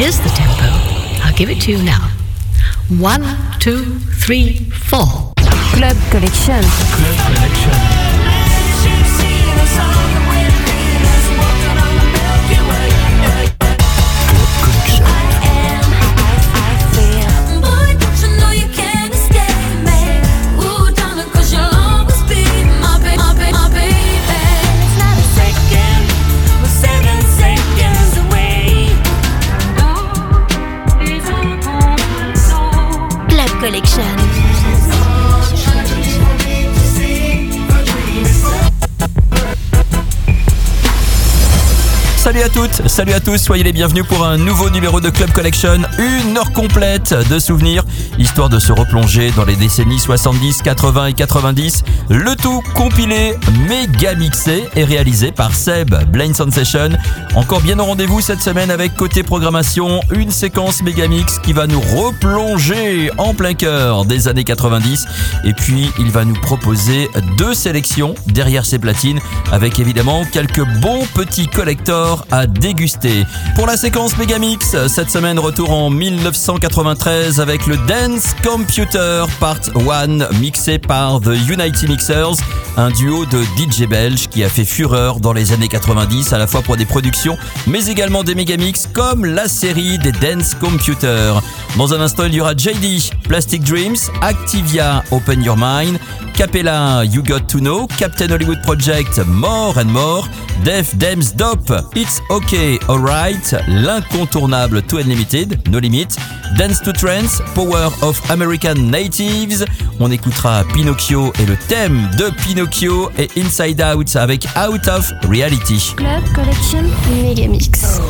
Here's the tempo. I'll give it to you now. One, two, three, four. Club Collection. Club Collection. Salut à toutes, salut à tous, soyez les bienvenus pour un nouveau numéro de Club Collection, une heure complète de souvenirs, histoire de se replonger dans les décennies 70, 80 et 90, le tout compilé, méga mixé et réalisé par Seb, Blind Sensation. Encore bien au rendez-vous cette semaine avec côté programmation, une séquence méga mix qui va nous replonger en plein cœur des années 90 et puis il va nous proposer deux sélections derrière ses platines avec évidemment quelques bons petits collectors à déguster. Pour la séquence Megamix, cette semaine retour en 1993 avec le Dance Computer Part 1 mixé par The United Mixers, un duo de DJ belge qui a fait fureur dans les années 90 à la fois pour des productions mais également des Megamix comme la série des Dance Computer. Dans un instant, il y aura JD, Plastic Dreams, Activia, Open Your Mind, Capella, You Got to Know, Captain Hollywood Project, More and More, Def Dems Dope, It's Okay, Alright, l'incontournable To Unlimited, No Limit, Dance to Trance, Power of American Natives. On écoutera Pinocchio et le thème de Pinocchio et Inside Out avec Out of Reality. Club Collection Megamix.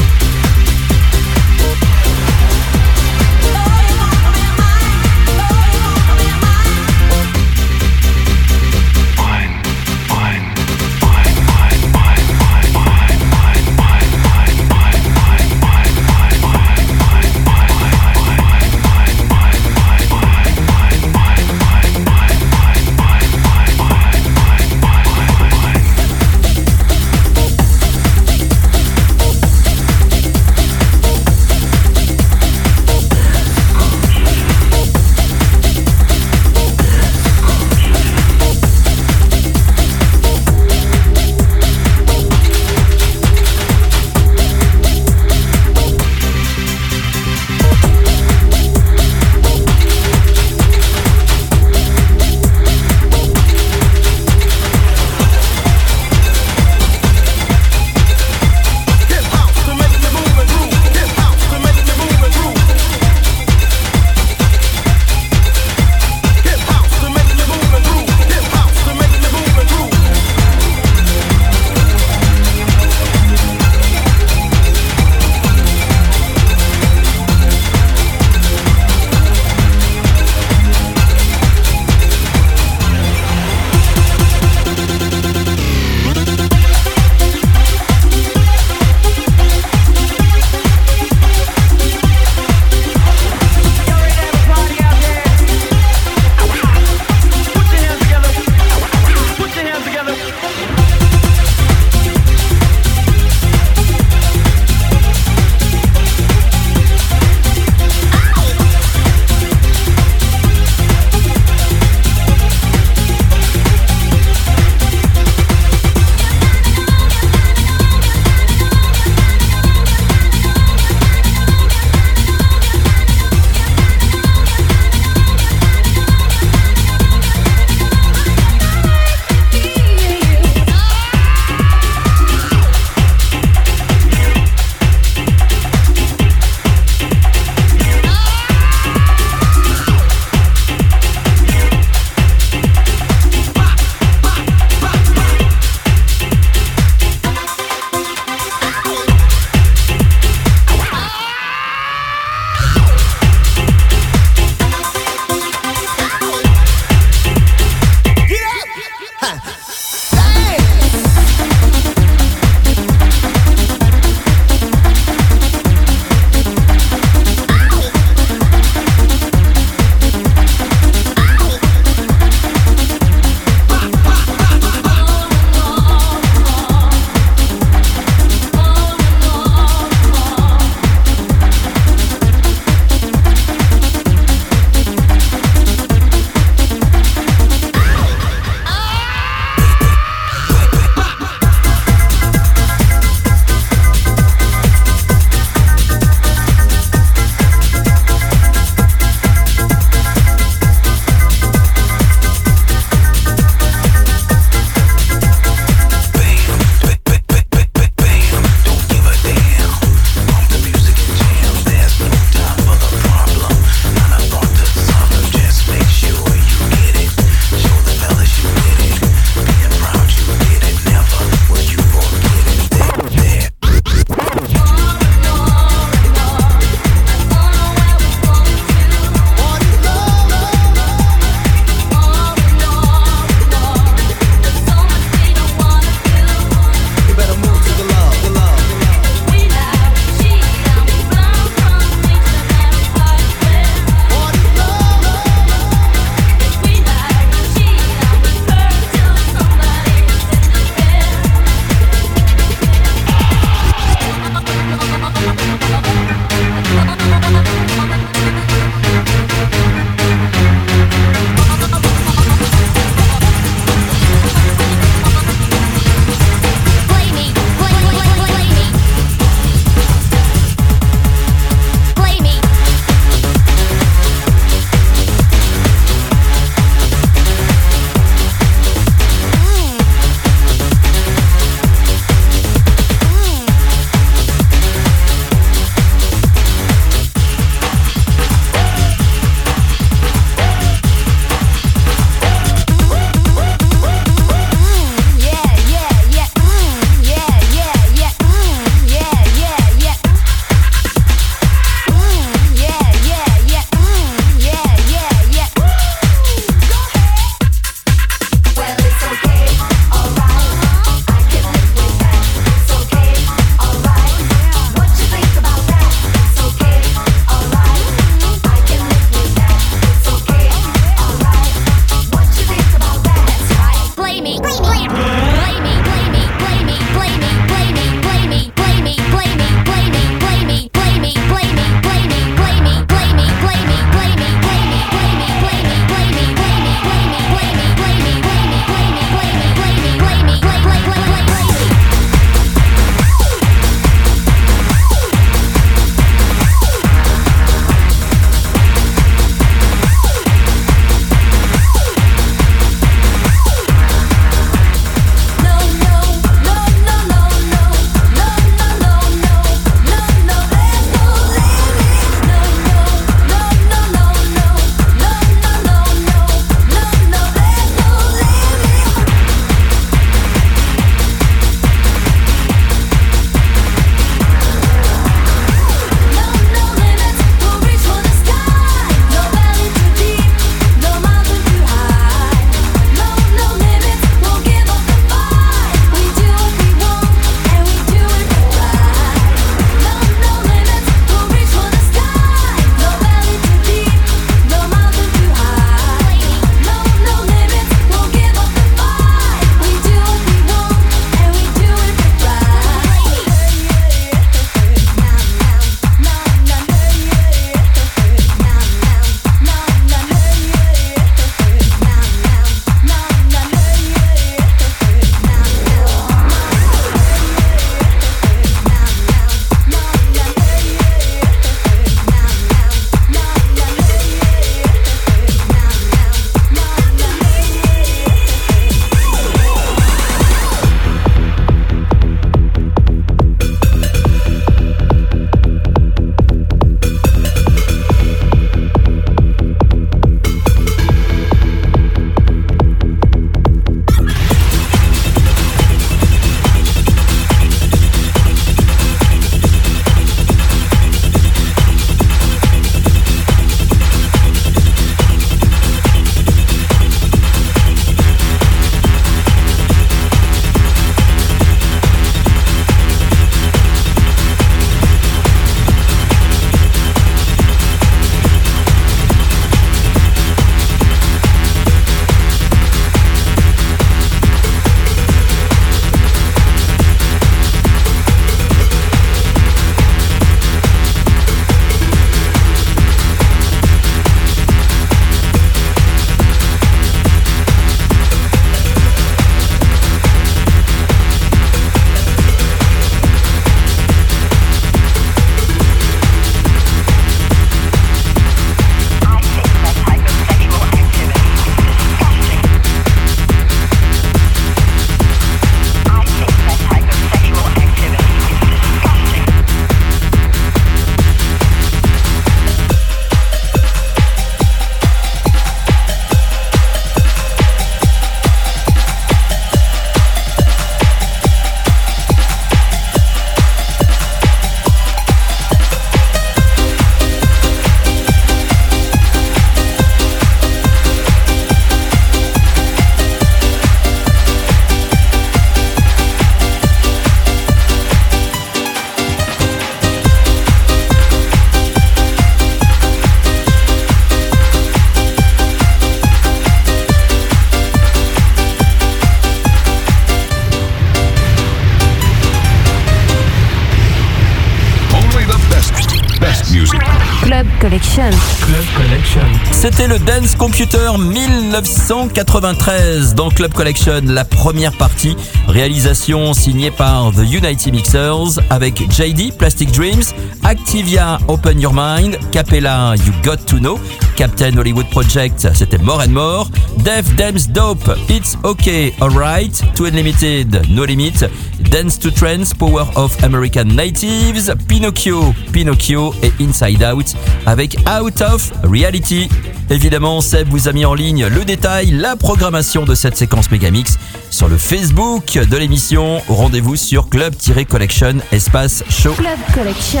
C'était le Dance Computer 1993 dans Club Collection, la première partie, réalisation signée par The United Mixers avec JD, Plastic Dreams, Activia, Open Your Mind, Capella, You Got to Know, Captain Hollywood Project, c'était More and More, Def Dam's Dope, It's Okay, Alright, Too Unlimited, No Limit, Dance to Trends, Power of American Natives, Pinocchio, Pinocchio et Inside Out avec Out of Reality. Évidemment, Seb vous a mis en ligne le détail, la programmation de cette séquence Megamix sur le Facebook de l'émission. Rendez-vous sur club-collection espace show. Club Collection.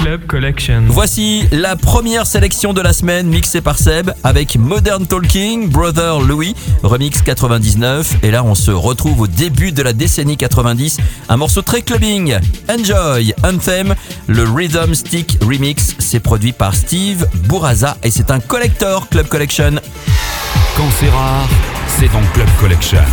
Club Collection. Voici la première sélection de la semaine mixée par Seb avec Modern Talking, Brother Louis, remix 99. Et là, on se retrouve au début de la décennie 90. Un morceau très clubbing. Enjoy, Anthem, le Rhythm Stick Remix. C'est produit par Steve Bouraza et c'est un collector Club Collection. Quand c'est rare, c'est en Club Collection.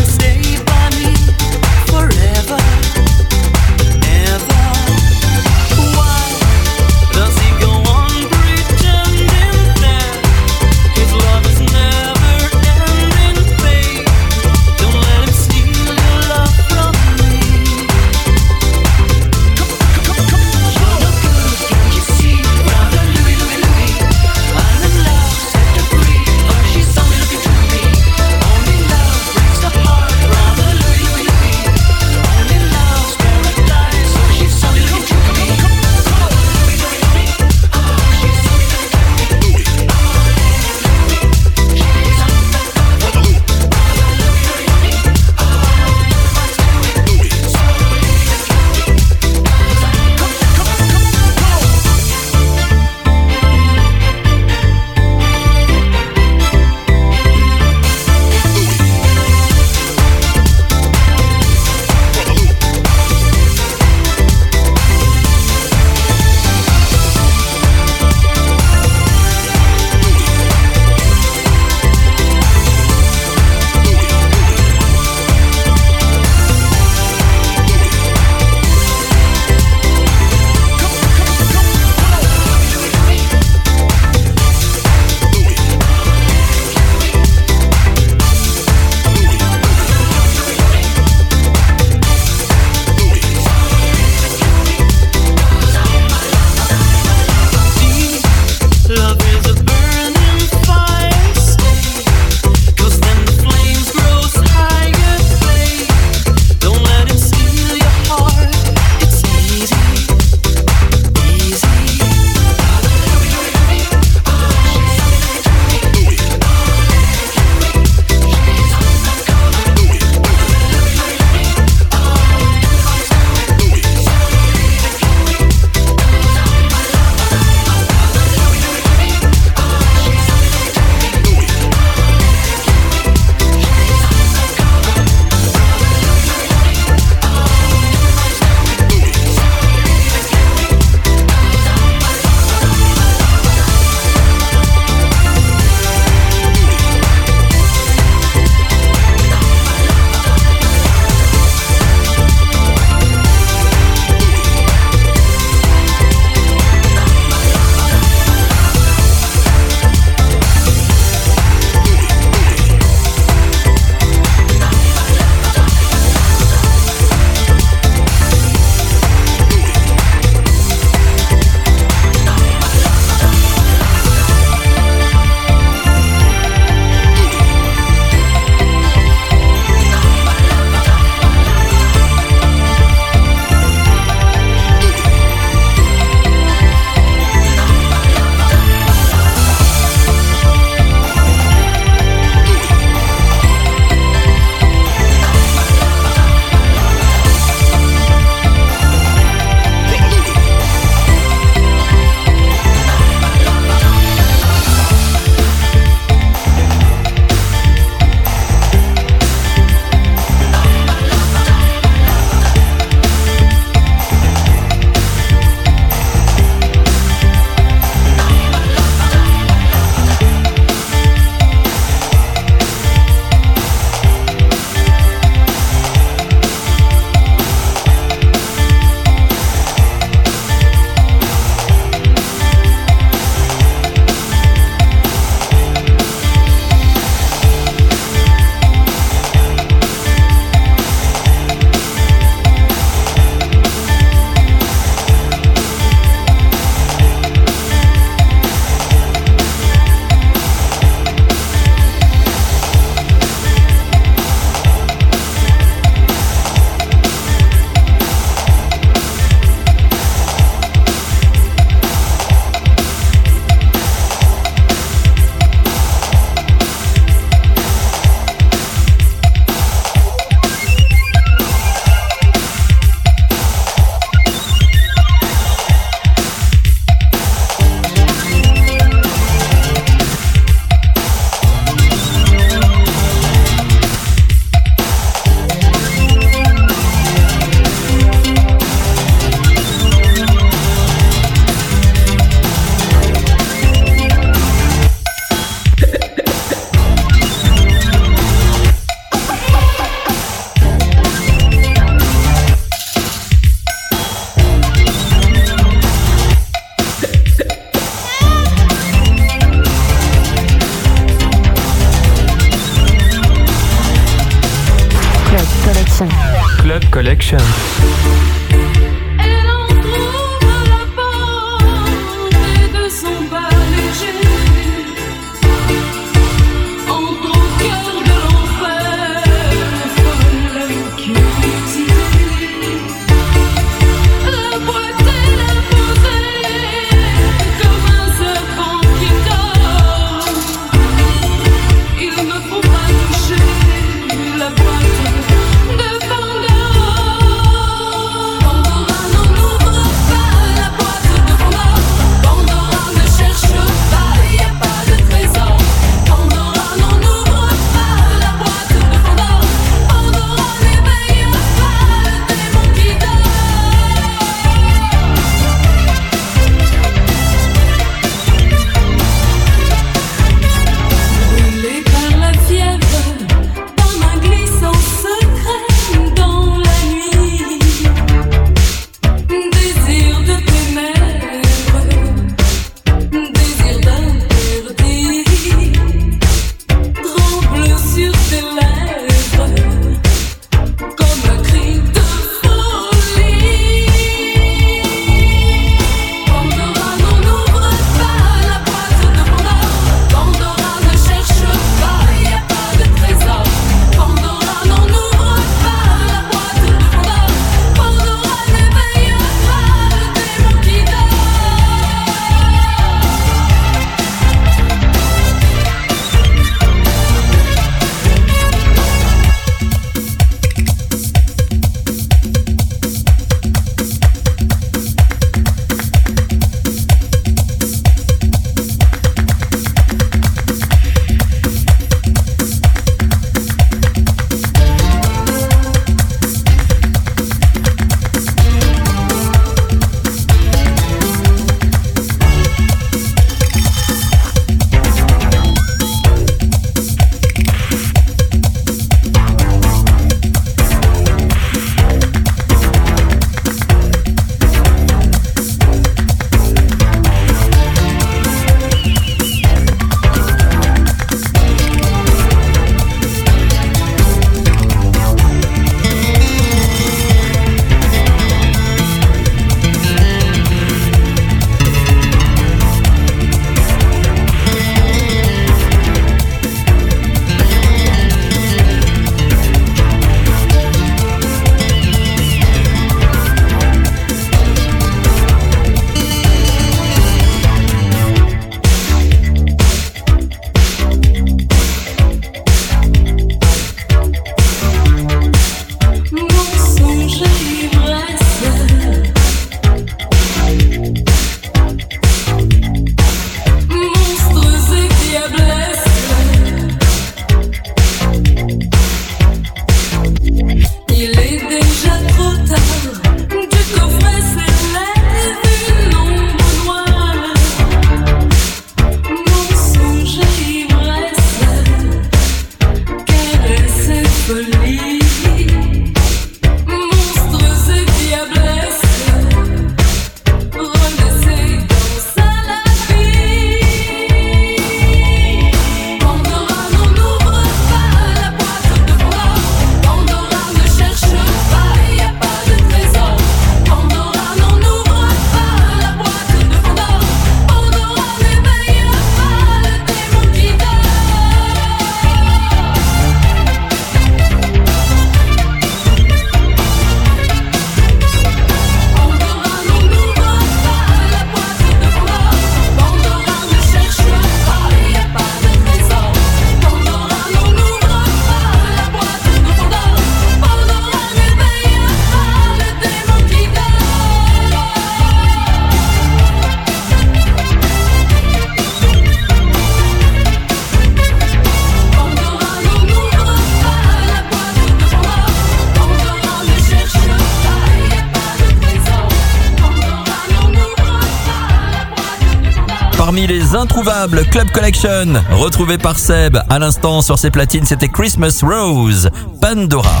Club Collection, retrouvé par Seb. À l'instant sur ses platines, c'était Christmas Rose, Pandora.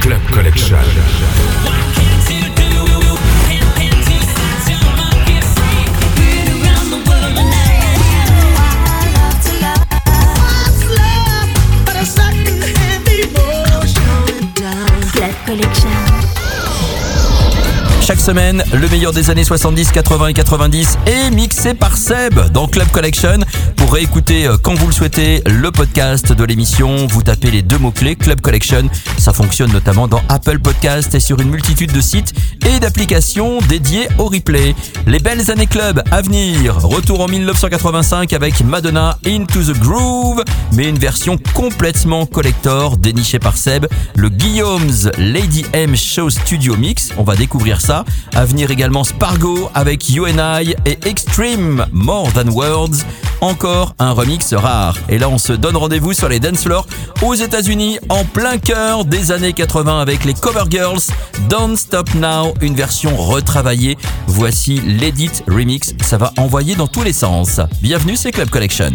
Club Collection. Chaque semaine, le meilleur des années 70, 80 et 90 est mixé par Seb dans Club Collection. Pour réécouter euh, quand vous le souhaitez le podcast de l'émission, vous tapez les deux mots-clés Club Collection. Ça fonctionne notamment dans Apple Podcast et sur une multitude de sites et d'applications dédiées au replay. Les belles années club à venir. Retour en 1985 avec Madonna Into the Groove, mais une version complètement collector dénichée par Seb, le Guillaume's Lady M Show Studio Mix. On va découvrir ça. À venir également Spargo avec You and I et Extreme More Than Words. Encore un remix rare. Et là, on se donne rendez-vous sur les dance floors aux États-Unis en plein cœur des années 80 avec les Cover Girls. Don't Stop Now, une version retravaillée. Voici l'Edit Remix. Ça va envoyer dans tous les sens. Bienvenue, c'est Club Collection.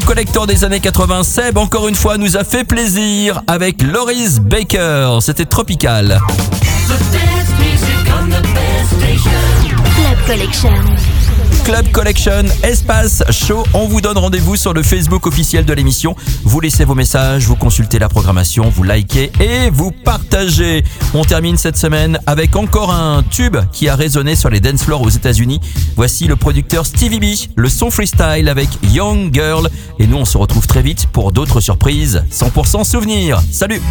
collecteur des années 80, Seb, encore une fois, nous a fait plaisir avec Loris Baker. C'était tropical. Collection. Club Collection Espace Show. On vous donne rendez-vous sur le Facebook officiel de l'émission. Vous laissez vos messages, vous consultez la programmation, vous likez et vous partagez. On termine cette semaine avec encore un tube qui a résonné sur les dance floors aux États-Unis. Voici le producteur Stevie B, le son freestyle avec Young Girl. Et nous, on se retrouve très vite pour d'autres surprises 100% souvenirs. Salut!